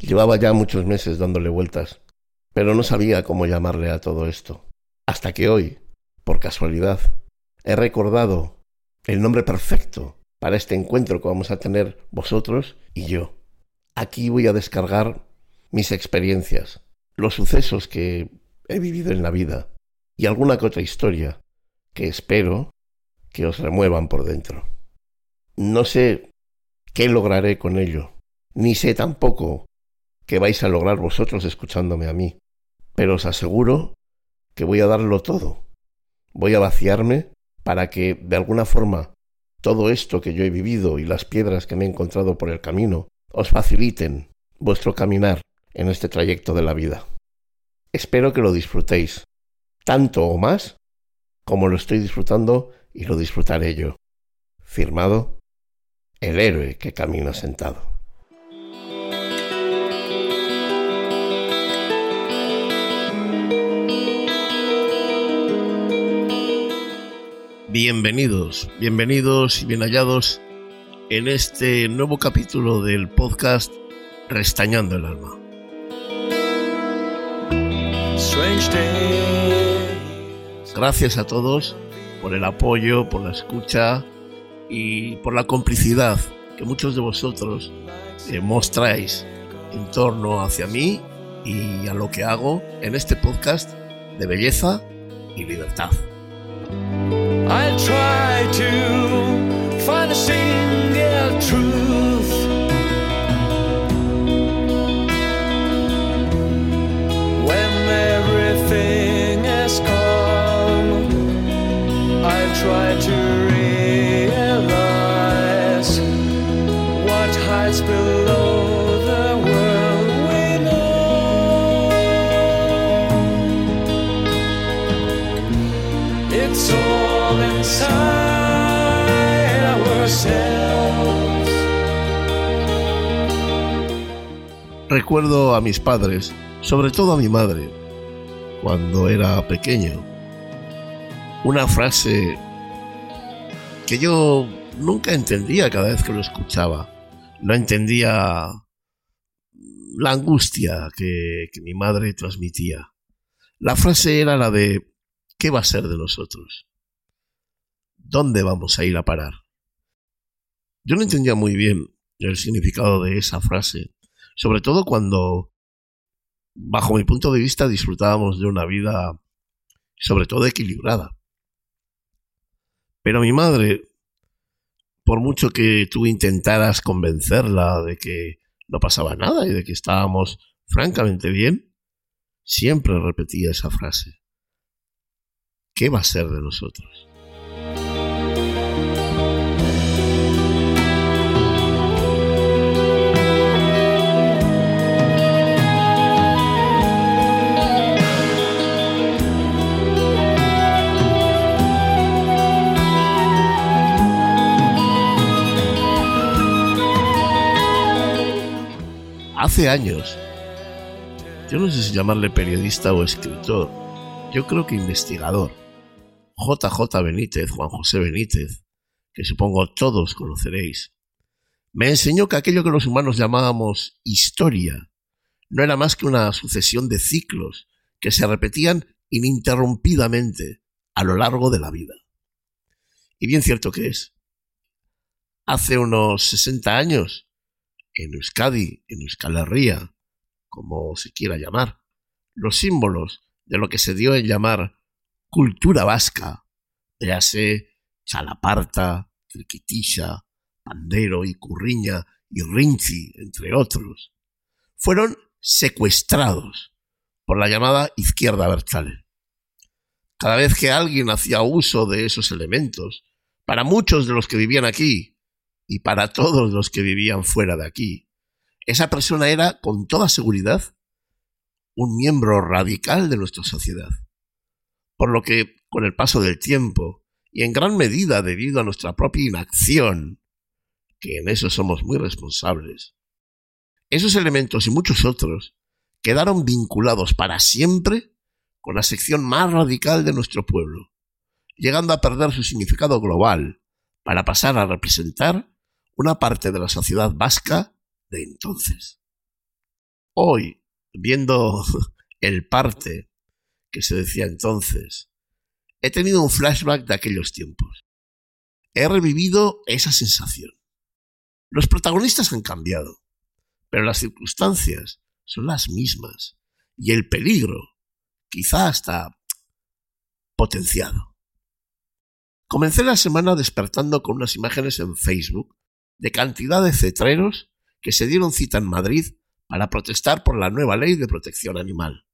Llevaba ya muchos meses dándole vueltas, pero no sabía cómo llamarle a todo esto. Hasta que hoy, por casualidad, he recordado el nombre perfecto para este encuentro que vamos a tener vosotros y yo. Aquí voy a descargar mis experiencias, los sucesos que he vivido en la vida y alguna que otra historia que espero que os remuevan por dentro. No sé qué lograré con ello, ni sé tampoco qué vais a lograr vosotros escuchándome a mí, pero os aseguro que voy a darlo todo. Voy a vaciarme para que, de alguna forma, todo esto que yo he vivido y las piedras que me he encontrado por el camino os faciliten vuestro caminar en este trayecto de la vida. Espero que lo disfrutéis, tanto o más como lo estoy disfrutando y lo disfrutaré yo. Firmado, el héroe que camina sentado. Bienvenidos, bienvenidos y bien hallados en este nuevo capítulo del podcast Restañando el Alma. Gracias a todos por el apoyo, por la escucha y por la complicidad que muchos de vosotros eh, mostráis en torno hacia mí y a lo que hago en este podcast de belleza y libertad. I try to Recuerdo a mis padres, sobre todo a mi madre, cuando era pequeño. Una frase que yo nunca entendía cada vez que lo escuchaba. No entendía la angustia que, que mi madre transmitía. La frase era la de ¿qué va a ser de nosotros? ¿Dónde vamos a ir a parar? Yo no entendía muy bien el significado de esa frase, sobre todo cuando, bajo mi punto de vista, disfrutábamos de una vida sobre todo equilibrada. Pero mi madre, por mucho que tú intentaras convencerla de que no pasaba nada y de que estábamos francamente bien, siempre repetía esa frase. ¿Qué va a ser de nosotros? Hace años, yo no sé si llamarle periodista o escritor, yo creo que investigador, JJ Benítez, Juan José Benítez, que supongo todos conoceréis, me enseñó que aquello que los humanos llamábamos historia no era más que una sucesión de ciclos que se repetían ininterrumpidamente a lo largo de la vida. Y bien cierto que es. Hace unos 60 años en Euskadi, en Euskal Herria, como se quiera llamar, los símbolos de lo que se dio en llamar cultura vasca, véase chalaparta, triquitilla, pandero y curriña y rinci, entre otros, fueron secuestrados por la llamada izquierda berchale. Cada vez que alguien hacía uso de esos elementos, para muchos de los que vivían aquí, y para todos los que vivían fuera de aquí. Esa persona era, con toda seguridad, un miembro radical de nuestra sociedad. Por lo que, con el paso del tiempo, y en gran medida debido a nuestra propia inacción, que en eso somos muy responsables, esos elementos y muchos otros quedaron vinculados para siempre con la sección más radical de nuestro pueblo, llegando a perder su significado global para pasar a representar una parte de la sociedad vasca de entonces. hoy, viendo el parte que se decía entonces, he tenido un flashback de aquellos tiempos. He revivido esa sensación. Los protagonistas han cambiado, pero las circunstancias son las mismas y el peligro quizá hasta potenciado. Comencé la semana despertando con unas imágenes en Facebook de cantidad de cetreros que se dieron cita en Madrid para protestar por la nueva ley de protección animal.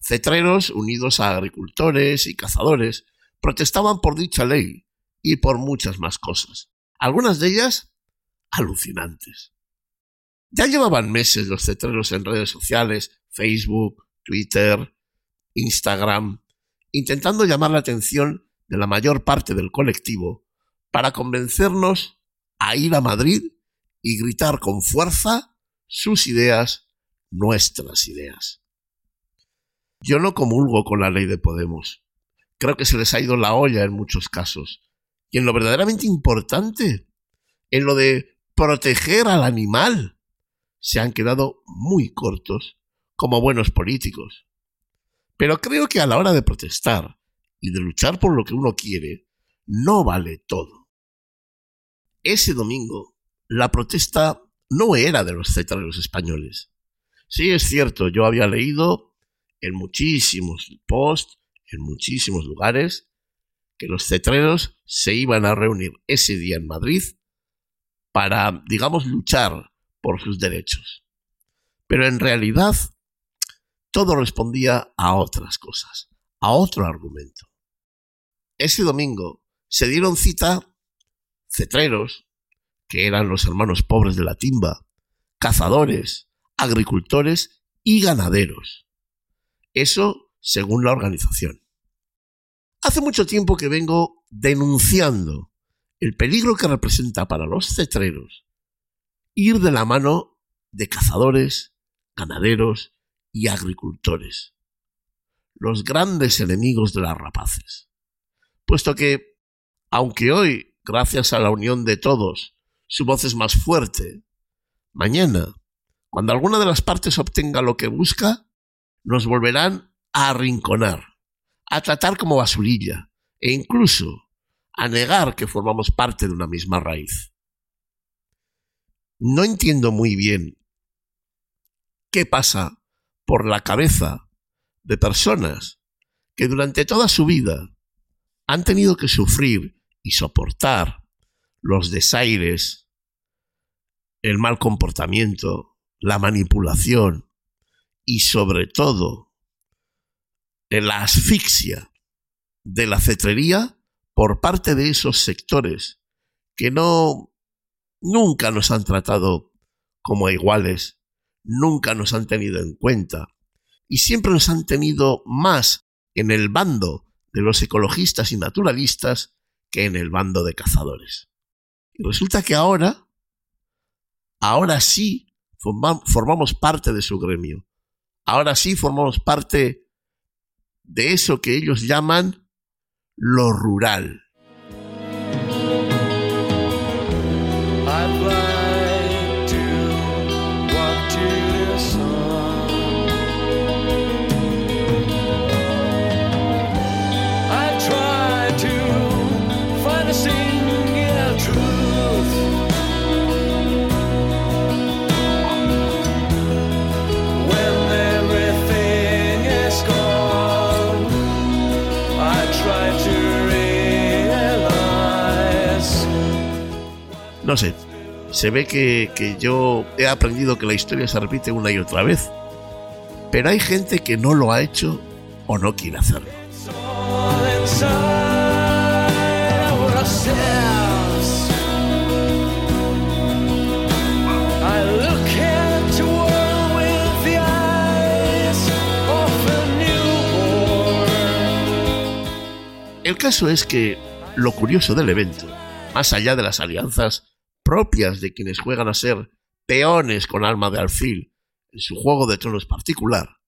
Cetreros unidos a agricultores y cazadores protestaban por dicha ley y por muchas más cosas, algunas de ellas alucinantes. Ya llevaban meses los cetreros en redes sociales, Facebook, Twitter, Instagram, intentando llamar la atención de la mayor parte del colectivo para convencernos a ir a Madrid y gritar con fuerza sus ideas, nuestras ideas. Yo no comulgo con la ley de Podemos. Creo que se les ha ido la olla en muchos casos. Y en lo verdaderamente importante, en lo de proteger al animal, se han quedado muy cortos como buenos políticos. Pero creo que a la hora de protestar y de luchar por lo que uno quiere, no vale todo. Ese domingo, la protesta no era de los cetreros españoles. Sí, es cierto, yo había leído en muchísimos posts, en muchísimos lugares, que los cetreros se iban a reunir ese día en Madrid para, digamos, luchar por sus derechos. Pero en realidad todo respondía a otras cosas, a otro argumento. Ese domingo se dieron cita cetreros, que eran los hermanos pobres de la timba, cazadores, agricultores y ganaderos. Eso según la organización. Hace mucho tiempo que vengo denunciando el peligro que representa para los cetreros ir de la mano de cazadores, ganaderos y agricultores, los grandes enemigos de las rapaces. Puesto que, aunque hoy, gracias a la unión de todos, su voz es más fuerte, mañana, cuando alguna de las partes obtenga lo que busca, nos volverán a arrinconar, a tratar como basurilla e incluso a negar que formamos parte de una misma raíz. No entiendo muy bien qué pasa por la cabeza de personas que durante toda su vida han tenido que sufrir y soportar los desaires, el mal comportamiento, la manipulación y sobre todo la asfixia de la cetrería por parte de esos sectores que no nunca nos han tratado como iguales nunca nos han tenido en cuenta y siempre nos han tenido más en el bando de los ecologistas y naturalistas que en el bando de cazadores. Y resulta que ahora, ahora sí formamos parte de su gremio. Ahora sí formamos parte de eso que ellos llaman lo rural. No sé, se ve que, que yo he aprendido que la historia se repite una y otra vez, pero hay gente que no lo ha hecho o no quiere hacerlo. El caso es que lo curioso del evento, más allá de las alianzas propias de quienes juegan a ser peones con alma de alfil en su juego de tronos particular,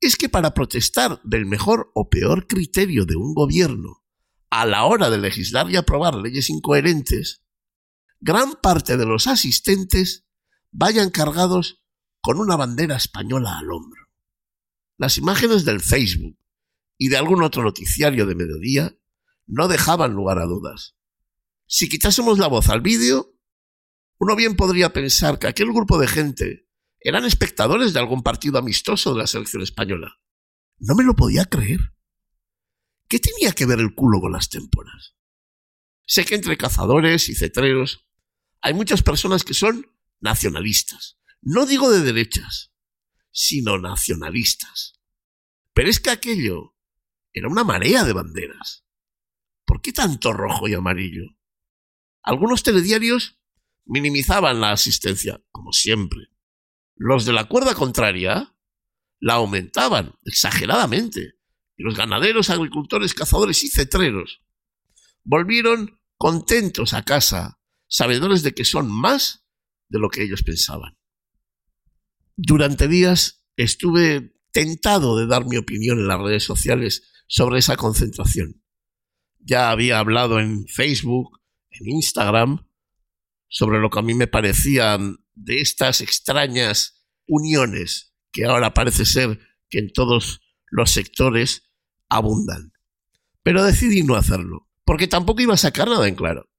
es que para protestar del mejor o peor criterio de un gobierno a la hora de legislar y aprobar leyes incoherentes, gran parte de los asistentes vayan cargados con una bandera española al hombro. Las imágenes del Facebook y de algún otro noticiario de mediodía no dejaban lugar a dudas. Si quitásemos la voz al vídeo, uno bien podría pensar que aquel grupo de gente eran espectadores de algún partido amistoso de la selección española. No me lo podía creer. ¿Qué tenía que ver el culo con las témporas? Sé que entre cazadores y cetreros hay muchas personas que son nacionalistas. No digo de derechas, sino nacionalistas. Pero es que aquello era una marea de banderas. ¿Por qué tanto rojo y amarillo? Algunos telediarios minimizaban la asistencia, como siempre. Los de la cuerda contraria la aumentaban exageradamente. Y los ganaderos, agricultores, cazadores y cetreros volvieron contentos a casa, sabedores de que son más de lo que ellos pensaban. Durante días estuve tentado de dar mi opinión en las redes sociales sobre esa concentración. Ya había hablado en Facebook, en Instagram, sobre lo que a mí me parecían de estas extrañas uniones que ahora parece ser que en todos los sectores abundan. Pero decidí no hacerlo, porque tampoco iba a sacar nada en claro.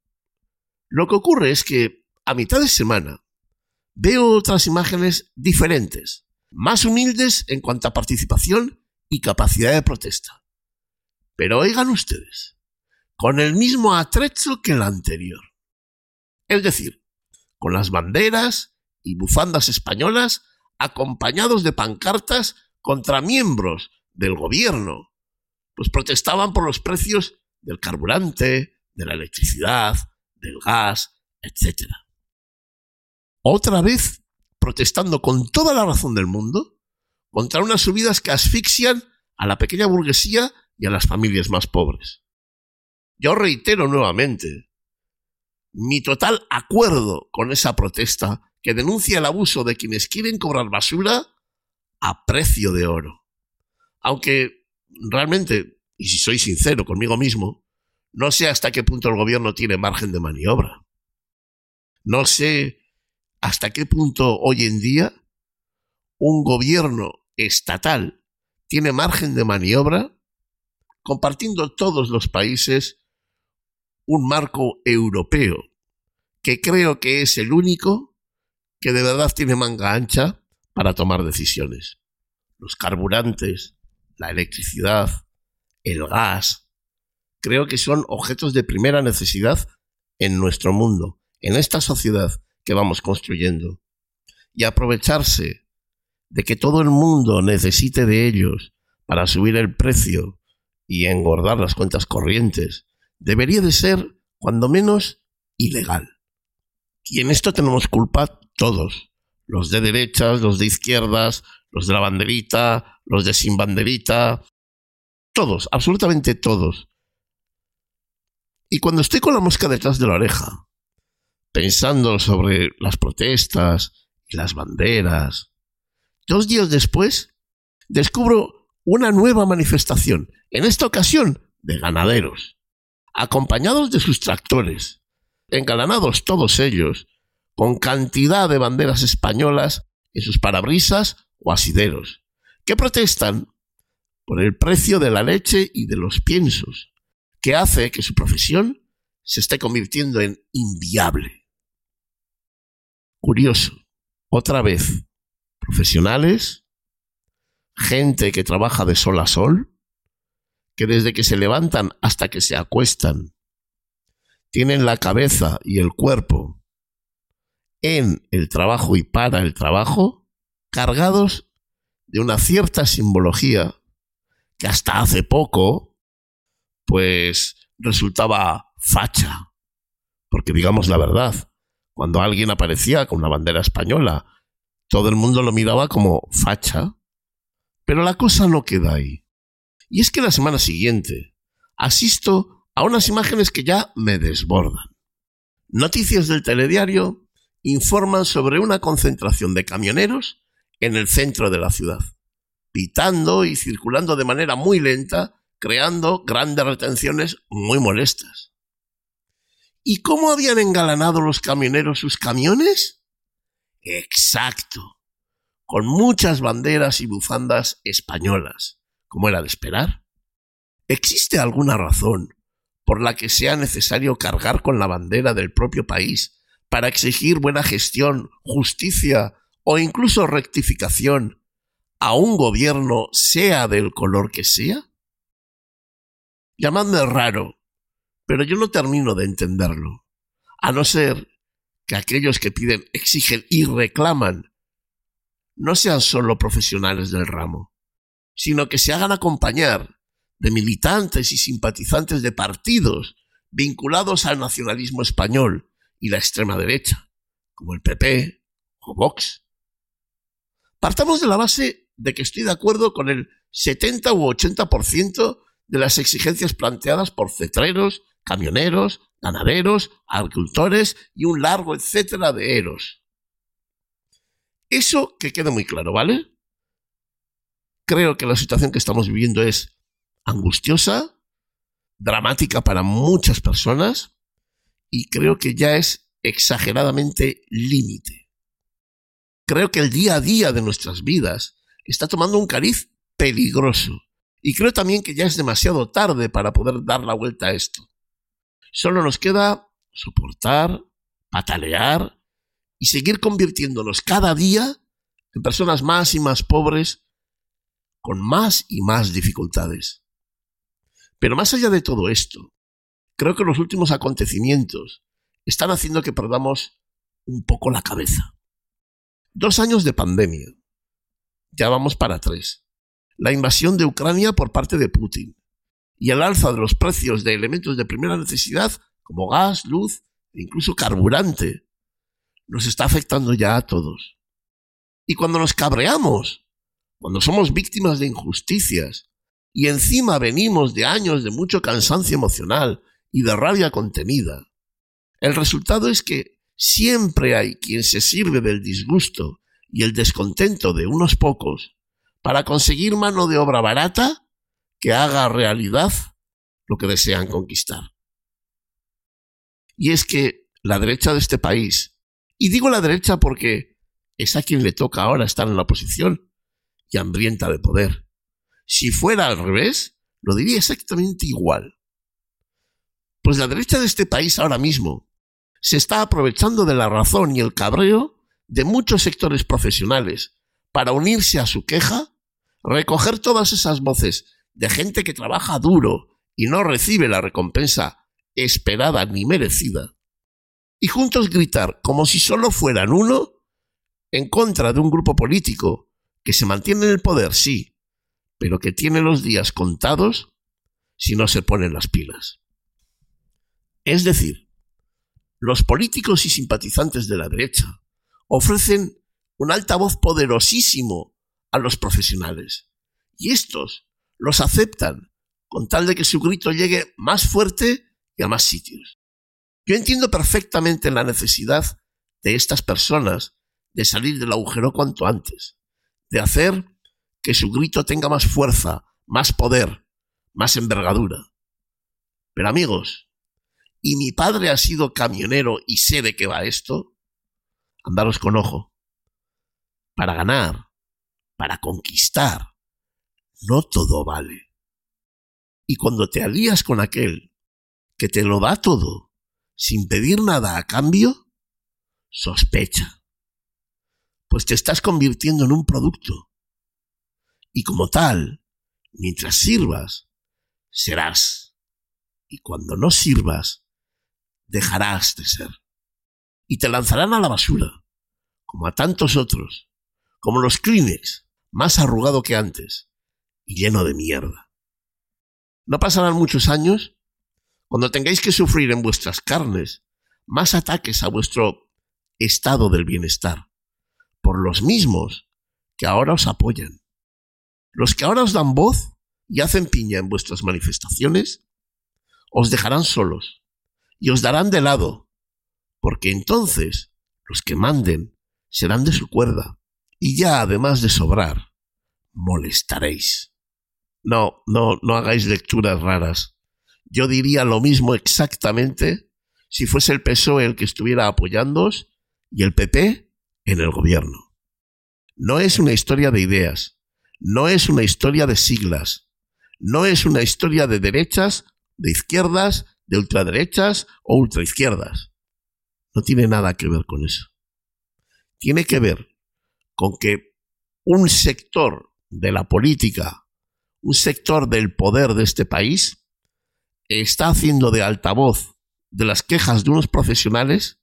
Lo que ocurre es que a mitad de semana veo otras imágenes diferentes, más humildes en cuanto a participación y capacidad de protesta. Pero oigan ustedes, con el mismo atrecho que la anterior. Es decir, con las banderas y bufandas españolas acompañados de pancartas contra miembros del gobierno, pues protestaban por los precios del carburante, de la electricidad, del gas, etc. Otra vez protestando con toda la razón del mundo contra unas subidas que asfixian a la pequeña burguesía y a las familias más pobres. Yo reitero nuevamente mi total acuerdo con esa protesta que denuncia el abuso de quienes quieren cobrar basura a precio de oro. Aunque realmente, y si soy sincero conmigo mismo, no sé hasta qué punto el gobierno tiene margen de maniobra. No sé hasta qué punto hoy en día un gobierno estatal tiene margen de maniobra compartiendo todos los países un marco europeo, que creo que es el único que de verdad tiene manga ancha para tomar decisiones. Los carburantes, la electricidad, el gas, creo que son objetos de primera necesidad en nuestro mundo, en esta sociedad que vamos construyendo. Y aprovecharse de que todo el mundo necesite de ellos para subir el precio y engordar las cuentas corrientes debería de ser, cuando menos, ilegal. Y en esto tenemos culpa todos, los de derechas, los de izquierdas, los de la banderita, los de sin banderita, todos, absolutamente todos. Y cuando estoy con la mosca detrás de la oreja, pensando sobre las protestas y las banderas, dos días después descubro una nueva manifestación, en esta ocasión de ganaderos, acompañados de sus tractores, engalanados todos ellos, con cantidad de banderas españolas en sus parabrisas o asideros, que protestan por el precio de la leche y de los piensos, que hace que su profesión se esté convirtiendo en inviable. Curioso, otra vez, profesionales gente que trabaja de sol a sol, que desde que se levantan hasta que se acuestan, tienen la cabeza y el cuerpo en el trabajo y para el trabajo, cargados de una cierta simbología que hasta hace poco, pues resultaba facha. Porque digamos la verdad, cuando alguien aparecía con una bandera española, todo el mundo lo miraba como facha pero la cosa no queda ahí. Y es que la semana siguiente asisto a unas imágenes que ya me desbordan. Noticias del telediario informan sobre una concentración de camioneros en el centro de la ciudad, pitando y circulando de manera muy lenta, creando grandes retenciones muy molestas. ¿Y cómo habían engalanado los camioneros sus camiones? Exacto, con muchas banderas y bufandas españolas, como era de esperar? ¿Existe alguna razón por la que sea necesario cargar con la bandera del propio país para exigir buena gestión, justicia o incluso rectificación a un gobierno sea del color que sea? Llamadme raro, pero yo no termino de entenderlo, a no ser que aquellos que piden, exigen y reclaman no sean solo profesionales del ramo, sino que se hagan acompañar de militantes y simpatizantes de partidos vinculados al nacionalismo español y la extrema derecha, como el PP o Vox. Partamos de la base de que estoy de acuerdo con el 70 u 80% de las exigencias planteadas por cetreros, camioneros, ganaderos, agricultores y un largo etcétera de eros. Eso que quede muy claro, ¿vale? Creo que la situación que estamos viviendo es angustiosa, dramática para muchas personas y creo que ya es exageradamente límite. Creo que el día a día de nuestras vidas está tomando un cariz peligroso y creo también que ya es demasiado tarde para poder dar la vuelta a esto. Solo nos queda soportar, patalear y seguir convirtiéndonos cada día en personas más y más pobres con más y más dificultades. Pero más allá de todo esto, creo que los últimos acontecimientos están haciendo que perdamos un poco la cabeza. Dos años de pandemia. Ya vamos para tres. La invasión de Ucrania por parte de Putin y el alza de los precios de elementos de primera necesidad como gas, luz e incluso carburante nos está afectando ya a todos. Y cuando nos cabreamos, cuando somos víctimas de injusticias y encima venimos de años de mucho cansancio emocional y de rabia contenida, el resultado es que siempre hay quien se sirve del disgusto y el descontento de unos pocos para conseguir mano de obra barata que haga realidad lo que desean conquistar. Y es que la derecha de este país, y digo la derecha porque es a quien le toca ahora estar en la oposición y hambrienta de poder. Si fuera al revés, lo diría exactamente igual. Pues la derecha de este país ahora mismo se está aprovechando de la razón y el cabreo de muchos sectores profesionales para unirse a su queja, recoger todas esas voces de gente que trabaja duro y no recibe la recompensa esperada ni merecida, y juntos gritar como si solo fueran uno en contra de un grupo político que se mantiene en el poder, sí, pero que tiene los días contados si no se ponen las pilas. Es decir, los políticos y simpatizantes de la derecha ofrecen un altavoz poderosísimo a los profesionales, y estos los aceptan con tal de que su grito llegue más fuerte y a más sitios. Yo entiendo perfectamente la necesidad de estas personas de salir del agujero cuanto antes, de hacer que su grito tenga más fuerza, más poder, más envergadura. Pero amigos, ¿y mi padre ha sido camionero y sé de qué va esto? Andaros con ojo. Para ganar, para conquistar, no todo vale. Y cuando te alías con aquel que te lo da todo sin pedir nada a cambio, sospecha. Pues te estás convirtiendo en un producto. Y como tal, mientras sirvas, serás. Y cuando no sirvas, dejarás de ser. Y te lanzarán a la basura, como a tantos otros, como los Kleenex, más arrugado que antes, y lleno de mierda. No pasarán muchos años cuando tengáis que sufrir en vuestras carnes más ataques a vuestro estado del bienestar, por los mismos que ahora os apoyan. Los que ahora os dan voz y hacen piña en vuestras manifestaciones, os dejarán solos y os darán de lado, porque entonces los que manden serán de su cuerda, y ya además de sobrar, molestaréis. No, no, no hagáis lecturas raras. Yo diría lo mismo exactamente si fuese el PSOE el que estuviera apoyándoos y el PP en el gobierno. no es una historia de ideas, no es una historia de siglas, no es una historia de derechas, de izquierdas, de ultraderechas o ultraizquierdas. No tiene nada que ver con eso. Tiene que ver con que un sector de la política, un sector del poder de este país, está haciendo de altavoz de las quejas de unos profesionales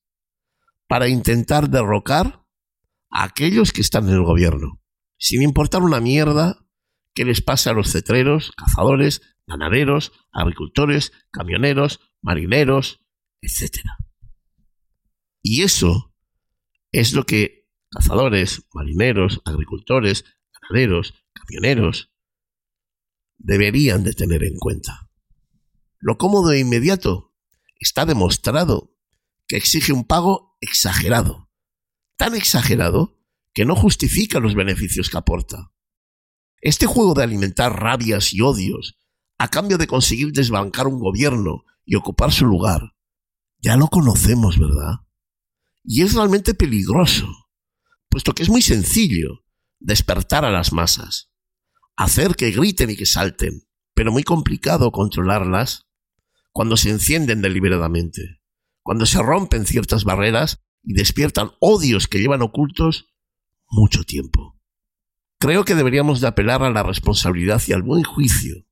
para intentar derrocar a aquellos que están en el gobierno, sin importar una mierda que les pase a los cetreros, cazadores, ganaderos, agricultores, camioneros, marineros, etc. Y eso es lo que cazadores, marineros, agricultores, ganaderos, camioneros deberían de tener en cuenta. Lo cómodo e inmediato está demostrado que exige un pago exagerado, tan exagerado que no justifica los beneficios que aporta. Este juego de alimentar rabias y odios a cambio de conseguir desbancar un gobierno y ocupar su lugar, ya lo conocemos, ¿verdad? Y es realmente peligroso, puesto que es muy sencillo despertar a las masas, hacer que griten y que salten, pero muy complicado controlarlas cuando se encienden deliberadamente, cuando se rompen ciertas barreras y despiertan odios que llevan ocultos mucho tiempo. Creo que deberíamos de apelar a la responsabilidad y al buen juicio,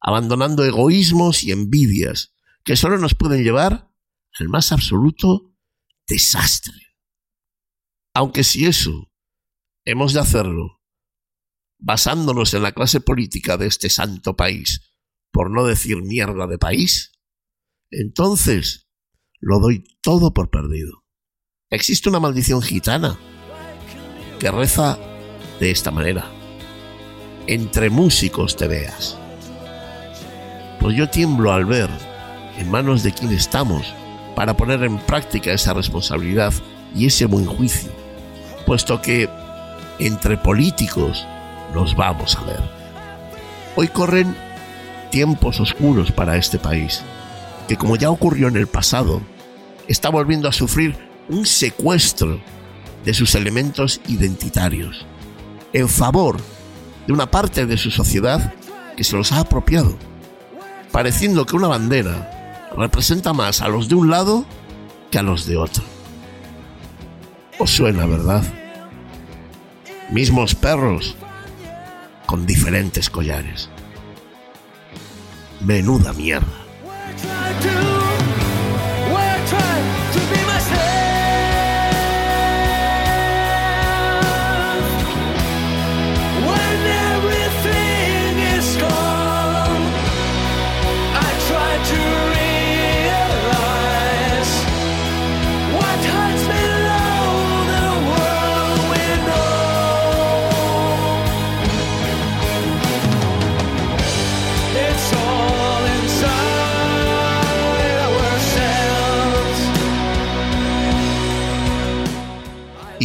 abandonando egoísmos y envidias que solo nos pueden llevar al más absoluto desastre. Aunque si eso hemos de hacerlo basándonos en la clase política de este santo país, por no decir mierda de país, entonces lo doy todo por perdido. Existe una maldición gitana que reza de esta manera. Entre músicos te veas. Pues yo tiemblo al ver en manos de quien estamos para poner en práctica esa responsabilidad y ese buen juicio, puesto que entre políticos nos vamos a ver. Hoy corren tiempos oscuros para este país, que como ya ocurrió en el pasado, está volviendo a sufrir un secuestro de sus elementos identitarios, en favor de una parte de su sociedad que se los ha apropiado, pareciendo que una bandera representa más a los de un lado que a los de otro. Os suena, ¿verdad? Mismos perros con diferentes collares. Menuda mierda.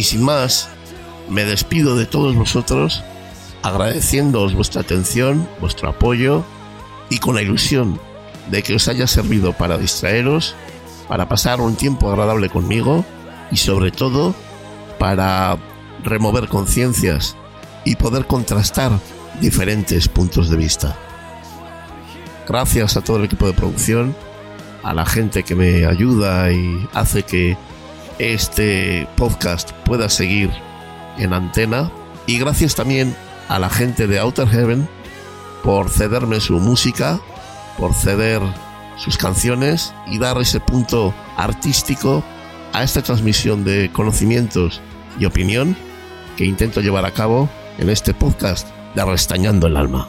Sin más, me despido de todos vosotros agradeciéndoos vuestra atención, vuestro apoyo y con la ilusión de que os haya servido para distraeros, para pasar un tiempo agradable conmigo y sobre todo para remover conciencias y poder contrastar diferentes puntos de vista. Gracias a todo el equipo de producción, a la gente que me ayuda y hace que este podcast pueda seguir en antena. Y gracias también a la gente de Outer Heaven por cederme su música, por ceder sus canciones y dar ese punto artístico a esta transmisión de conocimientos y opinión que intento llevar a cabo en este podcast de Restañando el Alma.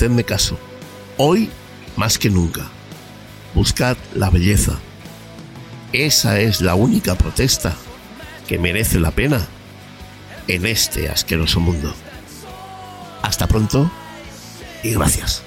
Hacedme caso. Hoy más que nunca. Buscad la belleza. Esa es la única protesta que merece la pena en este asqueroso mundo. Hasta pronto y gracias.